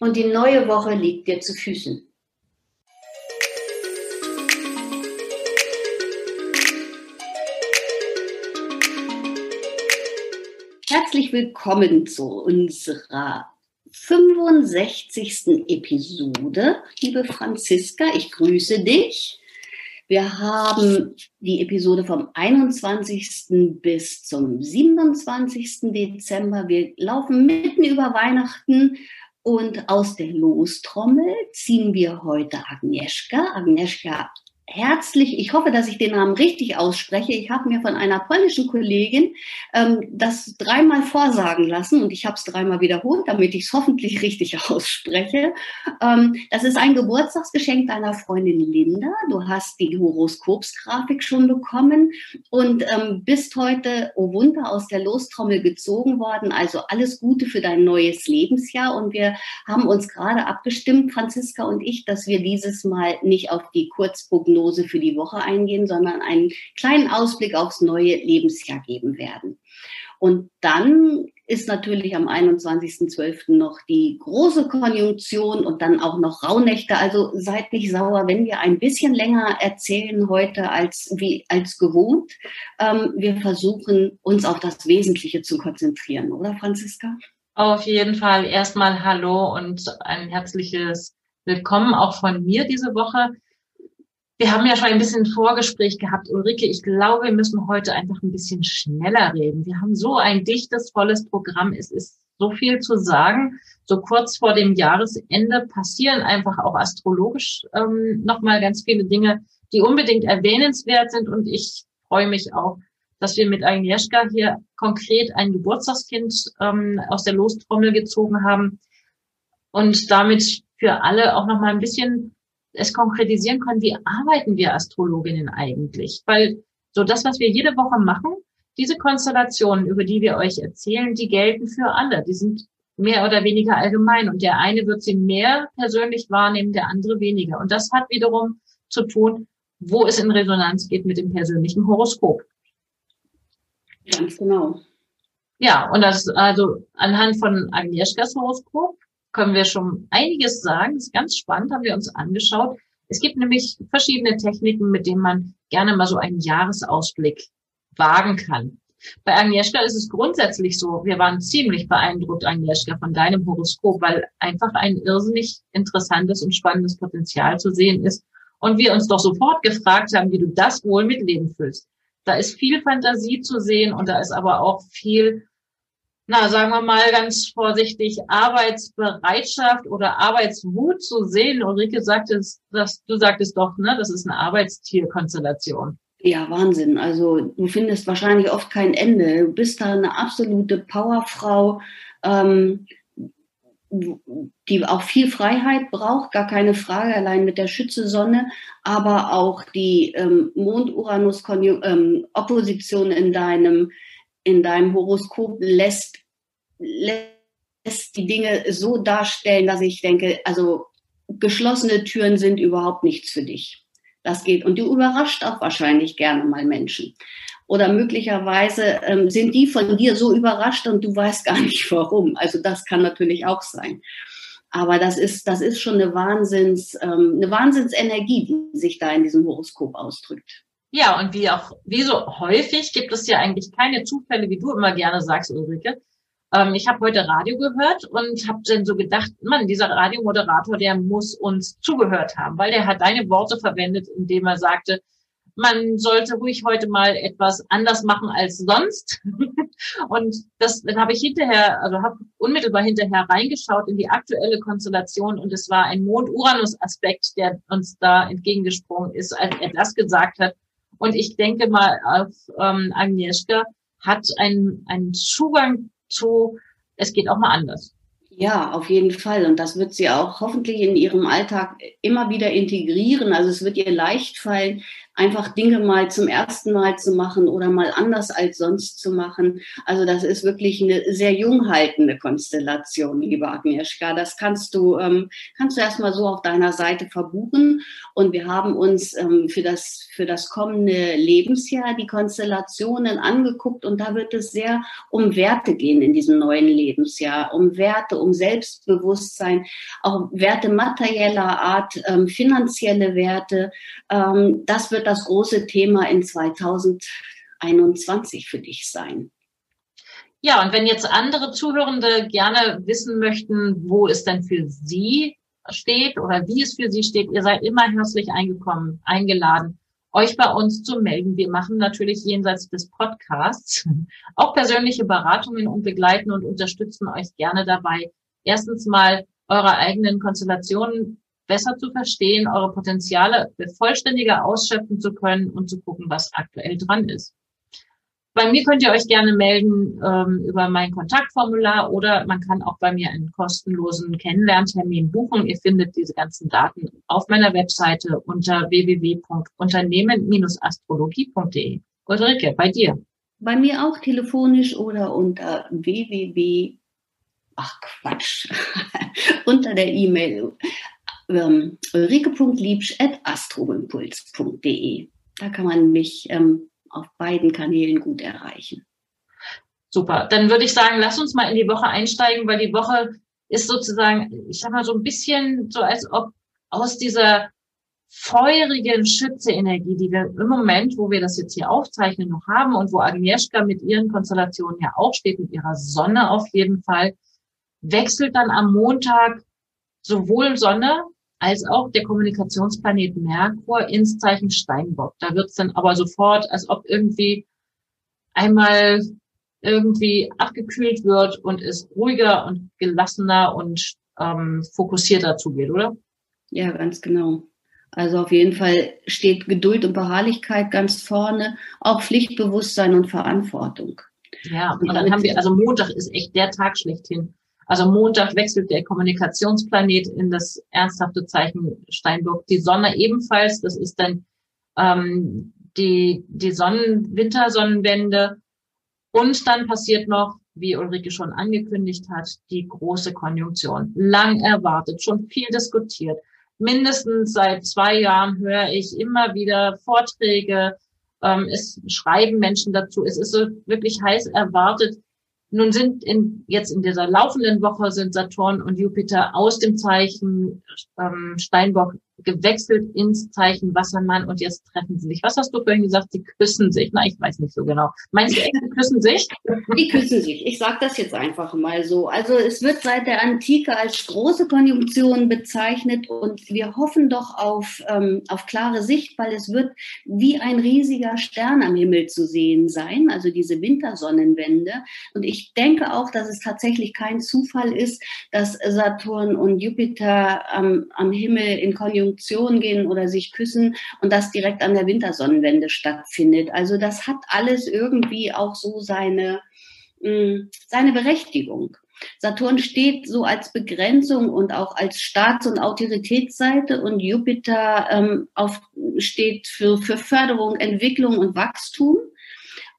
und die neue Woche liegt dir zu Füßen. Herzlich willkommen zu unserer 65. Episode, liebe Franziska. Ich grüße dich. Wir haben die Episode vom 21. bis zum 27. Dezember. Wir laufen mitten über Weihnachten und aus der Lostrommel ziehen wir heute Agnieszka. Agnieszka herzlich, ich hoffe, dass ich den Namen richtig ausspreche. Ich habe mir von einer polnischen Kollegin ähm, das dreimal vorsagen lassen und ich habe es dreimal wiederholt, damit ich es hoffentlich richtig ausspreche. Ähm, das ist ein Geburtstagsgeschenk deiner Freundin Linda. Du hast die Horoskopsgrafik schon bekommen und ähm, bist heute, oh Wunder, aus der Lostrommel gezogen worden. Also alles Gute für dein neues Lebensjahr und wir haben uns gerade abgestimmt, Franziska und ich, dass wir dieses Mal nicht auf die Kurzprognose Prognose für die Woche eingehen, sondern einen kleinen Ausblick aufs neue Lebensjahr geben werden. Und dann ist natürlich am 21.12. noch die große Konjunktion und dann auch noch Rauhnächte. Also seid nicht sauer, wenn wir ein bisschen länger erzählen heute als, wie, als gewohnt. Ähm, wir versuchen uns auf das Wesentliche zu konzentrieren, oder Franziska? Auf jeden Fall erstmal Hallo und ein herzliches Willkommen auch von mir diese Woche. Wir haben ja schon ein bisschen Vorgespräch gehabt, Ulrike. Ich glaube, wir müssen heute einfach ein bisschen schneller reden. Wir haben so ein dichtes, volles Programm. Es ist so viel zu sagen. So kurz vor dem Jahresende passieren einfach auch astrologisch ähm, nochmal ganz viele Dinge, die unbedingt erwähnenswert sind. Und ich freue mich auch, dass wir mit Agnieszka hier konkret ein Geburtstagskind ähm, aus der Lostrommel gezogen haben und damit für alle auch nochmal ein bisschen es konkretisieren können, wie arbeiten wir Astrologinnen eigentlich? Weil so das, was wir jede Woche machen, diese Konstellationen, über die wir euch erzählen, die gelten für alle. Die sind mehr oder weniger allgemein. Und der eine wird sie mehr persönlich wahrnehmen, der andere weniger. Und das hat wiederum zu tun, wo es in Resonanz geht mit dem persönlichen Horoskop. Ganz genau. Ja, und das also anhand von Agnieszkas Horoskop können wir schon einiges sagen. Das ist ganz spannend, haben wir uns angeschaut. Es gibt nämlich verschiedene Techniken, mit denen man gerne mal so einen Jahresausblick wagen kann. Bei Agnieszka ist es grundsätzlich so, wir waren ziemlich beeindruckt, Agnieszka, von deinem Horoskop, weil einfach ein irrsinnig interessantes und spannendes Potenzial zu sehen ist. Und wir uns doch sofort gefragt haben, wie du das wohl mit Leben füllst. Da ist viel Fantasie zu sehen und da ist aber auch viel na, sagen wir mal ganz vorsichtig, Arbeitsbereitschaft oder Arbeitswut zu sehen. Ulrike sagte es, dass du sagtest doch, ne, das ist eine Arbeitstierkonstellation. Ja, Wahnsinn. Also du findest wahrscheinlich oft kein Ende. Du bist da eine absolute Powerfrau, ähm, die auch viel Freiheit braucht, gar keine Frage, allein mit der Schütze-Sonne, aber auch die ähm, Mond-Uranus-Opposition ähm, in deinem in deinem Horoskop lässt, lässt die Dinge so darstellen, dass ich denke, also geschlossene Türen sind überhaupt nichts für dich. Das geht. Und du überrascht auch wahrscheinlich gerne mal Menschen. Oder möglicherweise ähm, sind die von dir so überrascht und du weißt gar nicht warum. Also das kann natürlich auch sein. Aber das ist, das ist schon eine Wahnsinns, ähm, eine Wahnsinnsenergie, die sich da in diesem Horoskop ausdrückt. Ja, und wie auch, wie so häufig gibt es ja eigentlich keine Zufälle, wie du immer gerne sagst, Ulrike. Ähm, ich habe heute Radio gehört und habe dann so gedacht, Mann, dieser Radiomoderator, der muss uns zugehört haben, weil der hat deine Worte verwendet, indem er sagte, man sollte ruhig heute mal etwas anders machen als sonst. und das, dann habe ich hinterher, also habe unmittelbar hinterher reingeschaut in die aktuelle Konstellation und es war ein Mond-Uranus-Aspekt, der uns da entgegengesprungen ist, als er das gesagt hat. Und ich denke mal, auf ähm, Agnieszka hat einen, einen Zugang zu, es geht auch mal anders. Ja, auf jeden Fall. Und das wird sie auch hoffentlich in ihrem Alltag immer wieder integrieren. Also es wird ihr leicht fallen, einfach Dinge mal zum ersten Mal zu machen oder mal anders als sonst zu machen. Also das ist wirklich eine sehr jung haltende Konstellation, liebe Agnieszka. Das kannst du, ähm, kannst du erstmal so auf deiner Seite verbuchen. Und wir haben uns ähm, für das, für das kommende Lebensjahr die Konstellationen angeguckt und da wird es sehr um Werte gehen in diesem neuen Lebensjahr, um Werte, um Selbstbewusstsein, auch Werte materieller Art, ähm, finanzielle Werte. Ähm, das wird das große Thema in 2021 für dich sein? Ja, und wenn jetzt andere Zuhörende gerne wissen möchten, wo es denn für Sie steht oder wie es für Sie steht, ihr seid immer herzlich eingekommen, eingeladen, euch bei uns zu melden. Wir machen natürlich jenseits des Podcasts auch persönliche Beratungen und begleiten und unterstützen euch gerne dabei, erstens mal eure eigenen Konstellationen besser zu verstehen, eure Potenziale vollständiger ausschöpfen zu können und zu gucken, was aktuell dran ist. Bei mir könnt ihr euch gerne melden ähm, über mein Kontaktformular oder man kann auch bei mir einen kostenlosen Kennenlerntermin buchen. Ihr findet diese ganzen Daten auf meiner Webseite unter www.unternehmen-astrologie.de. Ulrike, bei dir? Bei mir auch telefonisch oder unter www ach Quatsch, unter der E-Mail ähm, ulrike.liebsch.astroimpuls.de. Da kann man mich ähm, auf beiden Kanälen gut erreichen. Super. Dann würde ich sagen, lass uns mal in die Woche einsteigen, weil die Woche ist sozusagen, ich sag mal so ein bisschen so, als ob aus dieser feurigen Schütze-Energie, die wir im Moment, wo wir das jetzt hier aufzeichnen, noch haben und wo Agnieszka mit ihren Konstellationen ja auch steht, mit ihrer Sonne auf jeden Fall, wechselt dann am Montag sowohl Sonne als auch der Kommunikationsplanet Merkur ins Zeichen Steinbock. Da wird es dann aber sofort, als ob irgendwie einmal irgendwie abgekühlt wird und es ruhiger und gelassener und ähm, fokussierter zugeht, oder? Ja, ganz genau. Also auf jeden Fall steht Geduld und Beharrlichkeit ganz vorne, auch Pflichtbewusstsein und Verantwortung. Ja, und dann haben wir, also Montag ist echt der Tag schlechthin. Also Montag wechselt der Kommunikationsplanet in das ernsthafte Zeichen Steinbock. Die Sonne ebenfalls. Das ist dann ähm, die, die Sonnen Wintersonnenwende. Und dann passiert noch, wie Ulrike schon angekündigt hat, die große Konjunktion. Lang erwartet, schon viel diskutiert. Mindestens seit zwei Jahren höre ich immer wieder Vorträge. Ähm, es schreiben Menschen dazu. Es ist so wirklich heiß erwartet. Nun sind in, jetzt in dieser laufenden Woche sind Saturn und Jupiter aus dem Zeichen ähm, Steinbock gewechselt ins Zeichen Wassermann und jetzt treffen sie sich. Was hast du vorhin gesagt? Sie küssen sich. Na, ich weiß nicht so genau. Meinst du sie küssen sich? Die küssen sich. Ich sage das jetzt einfach mal so. Also es wird seit der Antike als große Konjunktion bezeichnet und wir hoffen doch auf, ähm, auf klare Sicht, weil es wird wie ein riesiger Stern am Himmel zu sehen sein, also diese Wintersonnenwende. Und ich denke auch, dass es tatsächlich kein Zufall ist, dass Saturn und Jupiter ähm, am Himmel in Konjunktion Konjunktion gehen oder sich küssen und das direkt an der Wintersonnenwende stattfindet. Also das hat alles irgendwie auch so seine, mm, seine Berechtigung. Saturn steht so als Begrenzung und auch als Staats- und Autoritätsseite und Jupiter ähm, auf, steht für, für Förderung, Entwicklung und Wachstum.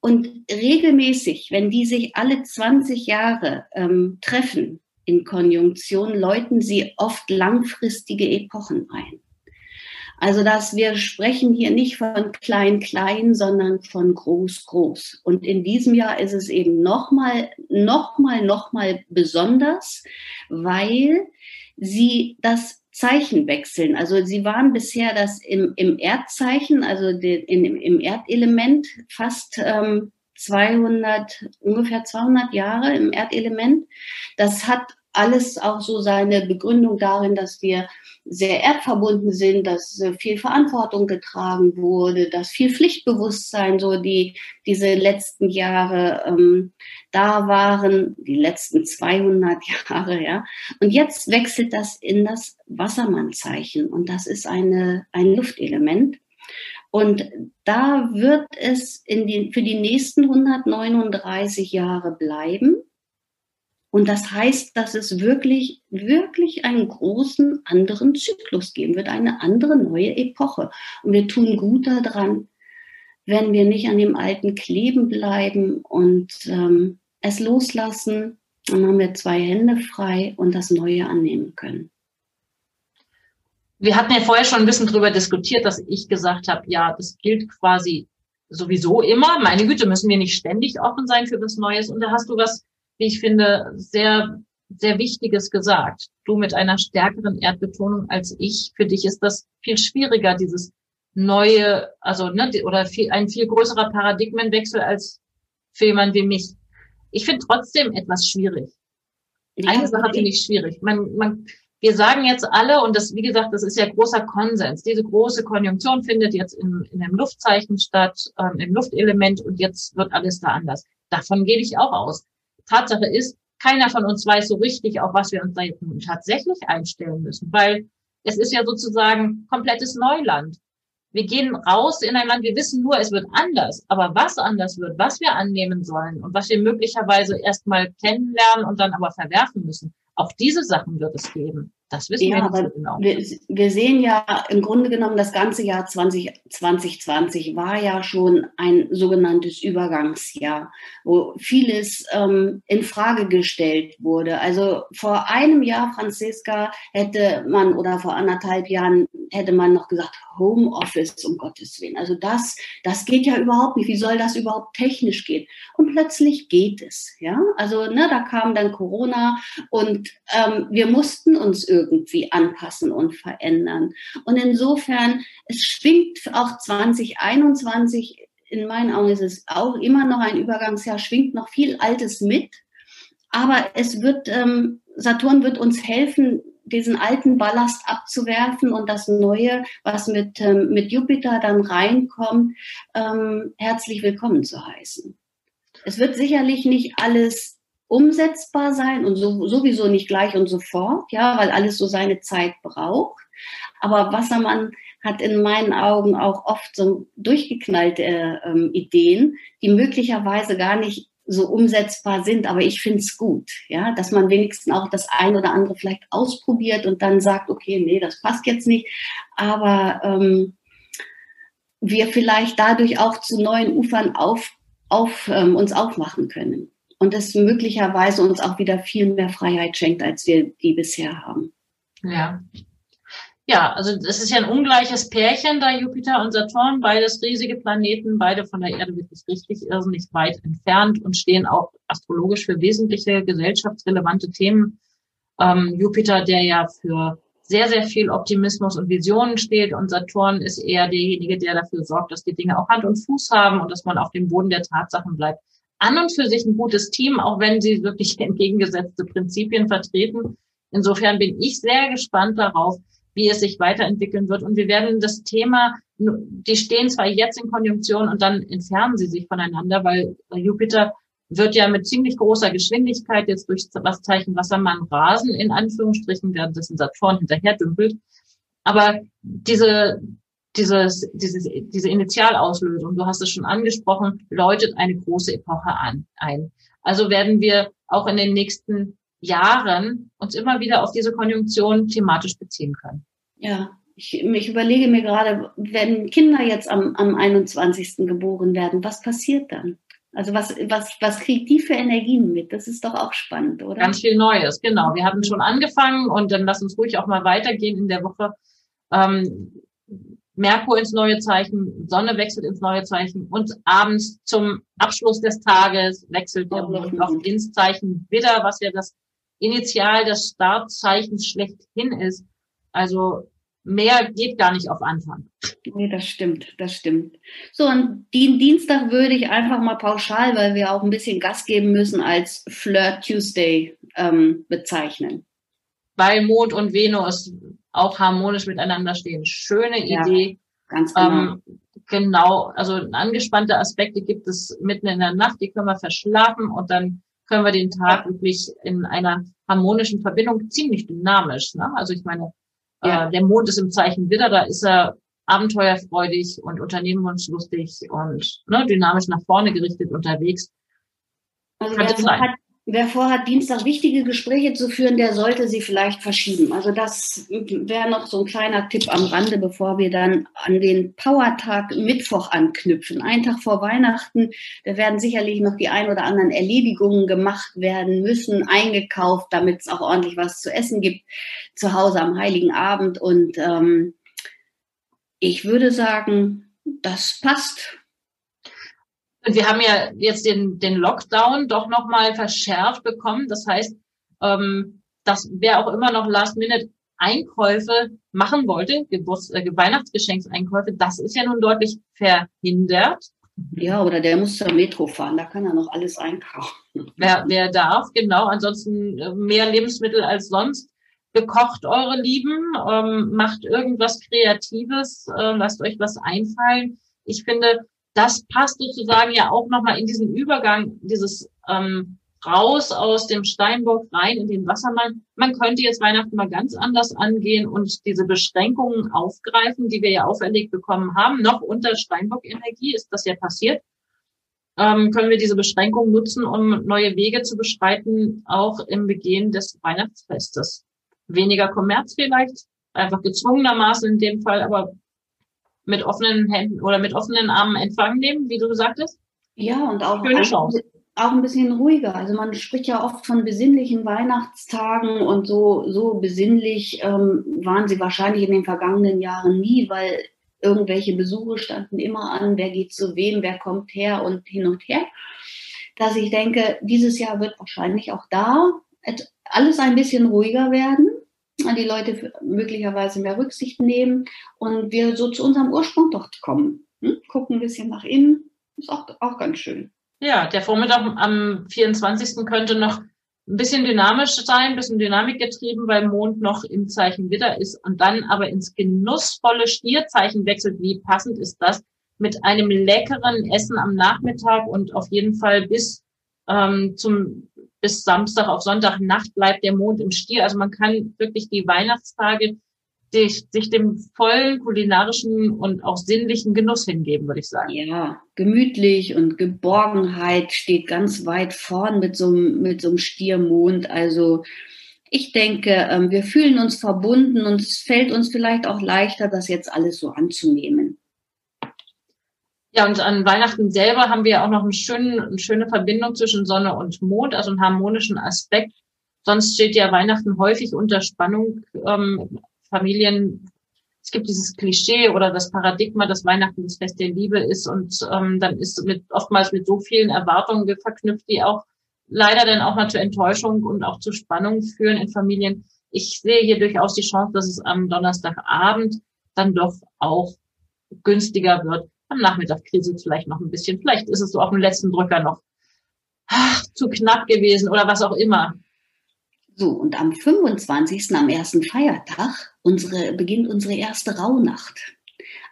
Und regelmäßig, wenn die sich alle 20 Jahre ähm, treffen, in Konjunktion läuten sie oft langfristige Epochen ein. Also, dass wir sprechen hier nicht von klein, klein, sondern von groß, groß. Und in diesem Jahr ist es eben nochmal, nochmal, nochmal besonders, weil sie das Zeichen wechseln. Also sie waren bisher das im, im Erdzeichen, also den, in, im Erdelement fast ähm, 200, ungefähr 200 Jahre im Erdelement. Das hat alles auch so seine Begründung darin, dass wir sehr erdverbunden sind, dass viel Verantwortung getragen wurde, dass viel Pflichtbewusstsein so die diese letzten Jahre ähm, da waren, die letzten 200 Jahre, ja. Und jetzt wechselt das in das Wassermannzeichen und das ist eine ein Luftelement. Und da wird es in die, für die nächsten 139 Jahre bleiben. Und das heißt, dass es wirklich, wirklich einen großen anderen Zyklus geben wird, eine andere neue Epoche. Und wir tun gut daran, wenn wir nicht an dem Alten kleben bleiben und ähm, es loslassen, dann haben wir zwei Hände frei und das Neue annehmen können. Wir hatten ja vorher schon ein bisschen drüber diskutiert, dass ich gesagt habe, ja, das gilt quasi sowieso immer. Meine Güte, müssen wir nicht ständig offen sein für was Neues. Und da hast du was wie ich finde, sehr, sehr Wichtiges gesagt. Du mit einer stärkeren Erdbetonung als ich. Für dich ist das viel schwieriger, dieses neue, also, ne, oder viel, ein viel größerer Paradigmenwechsel als für jemanden wie mich. Ich finde trotzdem etwas schwierig. Ja, Eine Sache finde ich schwierig. Man, man, wir sagen jetzt alle, und das, wie gesagt, das ist ja großer Konsens. Diese große Konjunktion findet jetzt in, in einem Luftzeichen statt, ähm, im Luftelement, und jetzt wird alles da anders. Davon gehe ich auch aus. Tatsache ist, keiner von uns weiß so richtig, auf was wir uns da jetzt nun tatsächlich einstellen müssen, weil es ist ja sozusagen komplettes Neuland. Wir gehen raus in ein Land, wir wissen nur, es wird anders. Aber was anders wird, was wir annehmen sollen und was wir möglicherweise erstmal kennenlernen und dann aber verwerfen müssen, auch diese Sachen wird es geben. Das wissen ja, wir nicht so genau. Wir, wir, sehen ja im Grunde genommen, das ganze Jahr 20, 2020 war ja schon ein sogenanntes Übergangsjahr, wo vieles ähm, in Frage gestellt wurde. Also vor einem Jahr, Franziska, hätte man oder vor anderthalb Jahren hätte man noch gesagt, Homeoffice, um Gottes Willen. Also das, das geht ja überhaupt nicht. Wie soll das überhaupt technisch gehen? Und plötzlich geht es. Ja, also ne, da kam dann Corona und ähm, wir mussten uns irgendwie anpassen und verändern. Und insofern, es schwingt auch 2021 in meinen Augen ist es auch immer noch ein Übergangsjahr, schwingt noch viel Altes mit. Aber es wird, ähm, Saturn wird uns helfen, diesen alten Ballast abzuwerfen und das Neue, was mit, ähm, mit Jupiter dann reinkommt, ähm, herzlich willkommen zu heißen. Es wird sicherlich nicht alles umsetzbar sein und so, sowieso nicht gleich und sofort, ja, weil alles so seine Zeit braucht. Aber Wassermann hat in meinen Augen auch oft so durchgeknallte äh, Ideen, die möglicherweise gar nicht so umsetzbar sind. Aber ich finde es gut, ja, dass man wenigstens auch das ein oder andere vielleicht ausprobiert und dann sagt, okay, nee, das passt jetzt nicht. Aber ähm, wir vielleicht dadurch auch zu neuen Ufern auf, auf ähm, uns aufmachen können. Und es möglicherweise uns auch wieder viel mehr Freiheit schenkt, als wir die bisher haben. Ja, ja, also das ist ja ein ungleiches Pärchen, da Jupiter und Saturn, beides riesige Planeten, beide von der Erde wirklich richtig irrsinnig weit entfernt und stehen auch astrologisch für wesentliche gesellschaftsrelevante Themen. Ähm, Jupiter, der ja für sehr, sehr viel Optimismus und Visionen steht und Saturn ist eher derjenige, der dafür sorgt, dass die Dinge auch Hand und Fuß haben und dass man auf dem Boden der Tatsachen bleibt. An und für sich ein gutes Team, auch wenn sie wirklich entgegengesetzte Prinzipien vertreten. Insofern bin ich sehr gespannt darauf, wie es sich weiterentwickeln wird. Und wir werden das Thema, die stehen zwar jetzt in Konjunktion und dann entfernen sie sich voneinander, weil Jupiter wird ja mit ziemlich großer Geschwindigkeit jetzt durch das Zeichen Wassermann rasen, in Anführungsstrichen, während das Saturn hinterher dümpelt. Aber diese, dieses, dieses, diese Initialauslösung, du hast es schon angesprochen, läutet eine große Epoche an, ein. Also werden wir auch in den nächsten Jahren uns immer wieder auf diese Konjunktion thematisch beziehen können. Ja, ich, ich überlege mir gerade, wenn Kinder jetzt am, am 21. geboren werden, was passiert dann? Also was, was, was kriegt die für Energien mit? Das ist doch auch spannend, oder? Ganz viel Neues, genau. Wir hatten schon angefangen und dann lass uns ruhig auch mal weitergehen in der Woche. Ähm, Merkur ins neue Zeichen, Sonne wechselt ins neue Zeichen und abends zum Abschluss des Tages wechselt der Mond noch ins Zeichen Widder, was ja das Initial des Startzeichens schlechthin ist. Also mehr geht gar nicht auf Anfang. Nee, das stimmt, das stimmt. So, und den Dienstag würde ich einfach mal pauschal, weil wir auch ein bisschen Gas geben müssen, als Flirt Tuesday ähm, bezeichnen. Weil Mond und Venus auch harmonisch miteinander stehen. Schöne ja, Idee. Ganz genau. Ähm, genau, also angespannte Aspekte gibt es mitten in der Nacht, die können wir verschlafen und dann können wir den Tag wirklich in einer harmonischen Verbindung ziemlich dynamisch. Ne? Also ich meine, ja. äh, der Mond ist im Zeichen Widder, da ist er abenteuerfreudig und unternehmenslustig und ne, dynamisch nach vorne gerichtet unterwegs. Also wer, hat, wer vorhat, Dienstag wichtige Gespräche zu führen, der sollte sie vielleicht verschieben. Also das wäre noch so ein kleiner Tipp am Rande, bevor wir dann an den Powertag Mittwoch anknüpfen. Einen Tag vor Weihnachten, da werden sicherlich noch die ein oder anderen Erledigungen gemacht werden müssen, eingekauft, damit es auch ordentlich was zu essen gibt zu Hause am Heiligen Abend. Und ähm, ich würde sagen, das passt. Und wir haben ja jetzt den, den Lockdown doch nochmal verschärft bekommen. Das heißt, ähm, dass wer auch immer noch Last-Minute-Einkäufe machen wollte, Geburts-, äh, Weihnachtsgeschenkseinkäufe, das ist ja nun deutlich verhindert. Ja, oder der muss zur Metro fahren, da kann er noch alles einkaufen. Wer, wer darf, genau. Ansonsten äh, mehr Lebensmittel als sonst. Bekocht eure Lieben, ähm, macht irgendwas Kreatives, äh, lasst euch was einfallen. Ich finde, das passt sozusagen ja auch nochmal in diesen Übergang, dieses ähm, raus aus dem Steinbock rein in den Wassermann. Man könnte jetzt Weihnachten mal ganz anders angehen und diese Beschränkungen aufgreifen, die wir ja auferlegt bekommen haben. Noch unter Steinbock-Energie ist das ja passiert. Ähm, können wir diese Beschränkungen nutzen, um neue Wege zu beschreiten, auch im Begehen des Weihnachtsfestes. Weniger Kommerz vielleicht, einfach gezwungenermaßen in dem Fall, aber mit offenen Händen oder mit offenen Armen empfangen nehmen, wie du sagtest? Ja, und auch, auch, auch ein bisschen ruhiger. Also man spricht ja oft von besinnlichen Weihnachtstagen und so, so besinnlich ähm, waren sie wahrscheinlich in den vergangenen Jahren nie, weil irgendwelche Besuche standen immer an, wer geht zu wem, wer kommt her und hin und her. Dass ich denke, dieses Jahr wird wahrscheinlich auch da alles ein bisschen ruhiger werden die Leute möglicherweise mehr Rücksicht nehmen und wir so zu unserem Ursprung dort kommen. Hm? Gucken ein bisschen nach innen, ist auch, auch ganz schön. Ja, der Vormittag am 24. könnte noch ein bisschen dynamisch sein, ein bisschen Dynamik getrieben, weil Mond noch im Zeichen Widder ist und dann aber ins genussvolle Stierzeichen wechselt. Wie passend ist das? Mit einem leckeren Essen am Nachmittag und auf jeden Fall bis ähm, zum bis Samstag auf Sonntag Nacht bleibt der Mond im Stier. Also man kann wirklich die Weihnachtstage sich, sich dem vollen kulinarischen und auch sinnlichen Genuss hingeben, würde ich sagen. Ja, gemütlich und Geborgenheit steht ganz weit vorn mit so, mit so einem Stiermond. Also ich denke, ähm, wir fühlen uns verbunden und es fällt uns vielleicht auch leichter, das jetzt alles so anzunehmen. Ja, und an Weihnachten selber haben wir auch noch einen schönen, eine schöne Verbindung zwischen Sonne und Mond, also einen harmonischen Aspekt. Sonst steht ja Weihnachten häufig unter Spannung. Ähm, Familien, es gibt dieses Klischee oder das Paradigma, dass Weihnachten das Fest der Liebe ist und ähm, dann ist mit oftmals mit so vielen Erwartungen verknüpft, die auch leider dann auch mal zur Enttäuschung und auch zu Spannung führen in Familien. Ich sehe hier durchaus die Chance, dass es am Donnerstagabend dann doch auch günstiger wird am Nachmittag kriselt vielleicht noch ein bisschen. Vielleicht ist es so auf dem letzten Drücker noch ach, zu knapp gewesen oder was auch immer. So, und am 25., am ersten Feiertag, unsere, beginnt unsere erste Rauhnacht.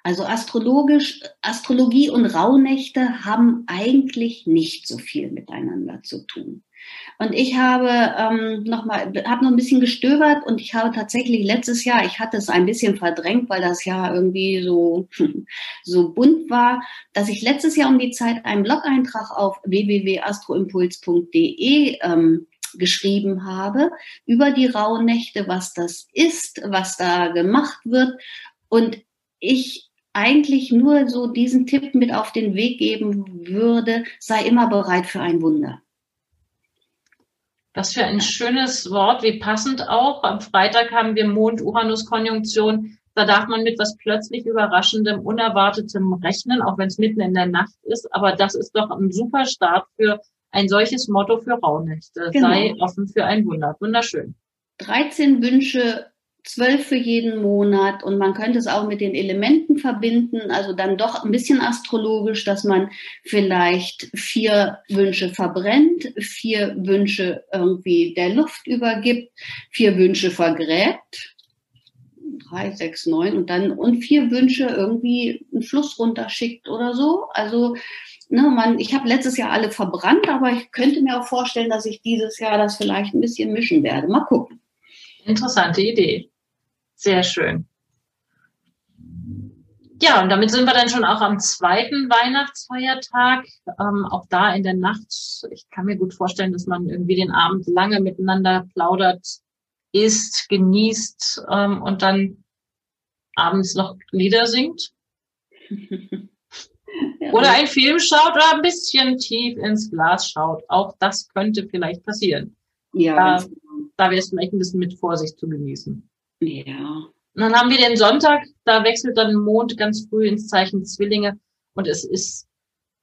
Also astrologisch, Astrologie und Rauhnächte haben eigentlich nicht so viel miteinander zu tun. Und ich habe ähm, noch mal, habe noch ein bisschen gestöbert und ich habe tatsächlich letztes Jahr, ich hatte es ein bisschen verdrängt, weil das Jahr irgendwie so so bunt war, dass ich letztes Jahr um die Zeit einen Blog-Eintrag auf www.astroimpuls.de ähm, geschrieben habe über die Rauhnächte, was das ist, was da gemacht wird und ich eigentlich nur so diesen Tipp mit auf den Weg geben würde, sei immer bereit für ein Wunder. Was für ein schönes Wort, wie passend auch. Am Freitag haben wir Mond-Uranus-Konjunktion. Da darf man mit was plötzlich Überraschendem, Unerwartetem rechnen, auch wenn es mitten in der Nacht ist. Aber das ist doch ein super Start für ein solches Motto für Rauhnächte. Genau. Sei offen für ein Wunder. Wunderschön. 13 Wünsche zwölf für jeden Monat und man könnte es auch mit den Elementen verbinden, also dann doch ein bisschen astrologisch, dass man vielleicht vier Wünsche verbrennt, vier Wünsche irgendwie der Luft übergibt, vier Wünsche vergräbt, drei, sechs, neun und dann und vier Wünsche irgendwie einen Fluss runterschickt oder so. Also ne, man, ich habe letztes Jahr alle verbrannt, aber ich könnte mir auch vorstellen, dass ich dieses Jahr das vielleicht ein bisschen mischen werde. Mal gucken. Interessante Idee. Sehr schön. Ja, und damit sind wir dann schon auch am zweiten Weihnachtsfeiertag. Ähm, auch da in der Nacht. Ich kann mir gut vorstellen, dass man irgendwie den Abend lange miteinander plaudert, isst, genießt ähm, und dann abends noch Lieder singt. ja. Oder einen Film schaut oder ein bisschen tief ins Glas schaut. Auch das könnte vielleicht passieren. Ja. Da, genau. da wäre es vielleicht ein bisschen mit Vorsicht zu genießen. Ja. Und dann haben wir den Sonntag, da wechselt dann Mond ganz früh ins Zeichen Zwillinge und es ist,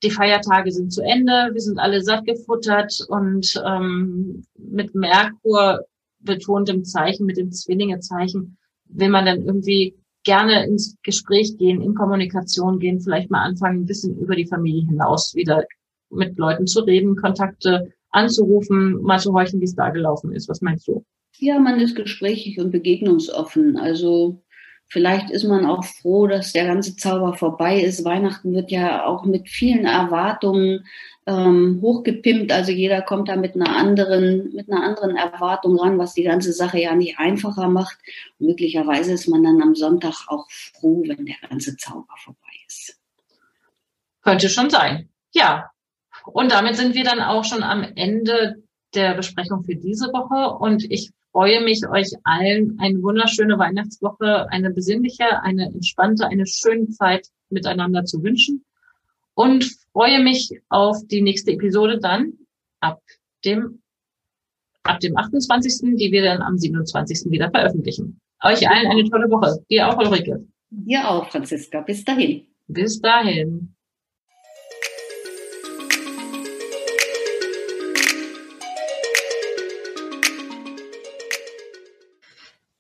die Feiertage sind zu Ende, wir sind alle satt gefuttert und ähm, mit Merkur betontem Zeichen, mit dem Zwillingezeichen, will man dann irgendwie gerne ins Gespräch gehen, in Kommunikation gehen, vielleicht mal anfangen, ein bisschen über die Familie hinaus wieder mit Leuten zu reden, Kontakte anzurufen, mal zu horchen, wie es da gelaufen ist. Was meinst du? Ja, man ist gesprächig und begegnungsoffen. Also vielleicht ist man auch froh, dass der ganze Zauber vorbei ist. Weihnachten wird ja auch mit vielen Erwartungen ähm, hochgepimpt. Also jeder kommt da mit einer anderen, mit einer anderen Erwartung ran, was die ganze Sache ja nicht einfacher macht. Und möglicherweise ist man dann am Sonntag auch froh, wenn der ganze Zauber vorbei ist. Könnte schon sein. Ja. Und damit sind wir dann auch schon am Ende der Besprechung für diese Woche. Und ich freue mich, euch allen eine wunderschöne Weihnachtswoche, eine besinnliche, eine entspannte, eine schöne Zeit miteinander zu wünschen und freue mich auf die nächste Episode dann ab dem, ab dem 28., die wir dann am 27. wieder veröffentlichen. Euch allen eine tolle Woche. Dir auch, Ulrike. Dir auch, Franziska. Bis dahin. Bis dahin.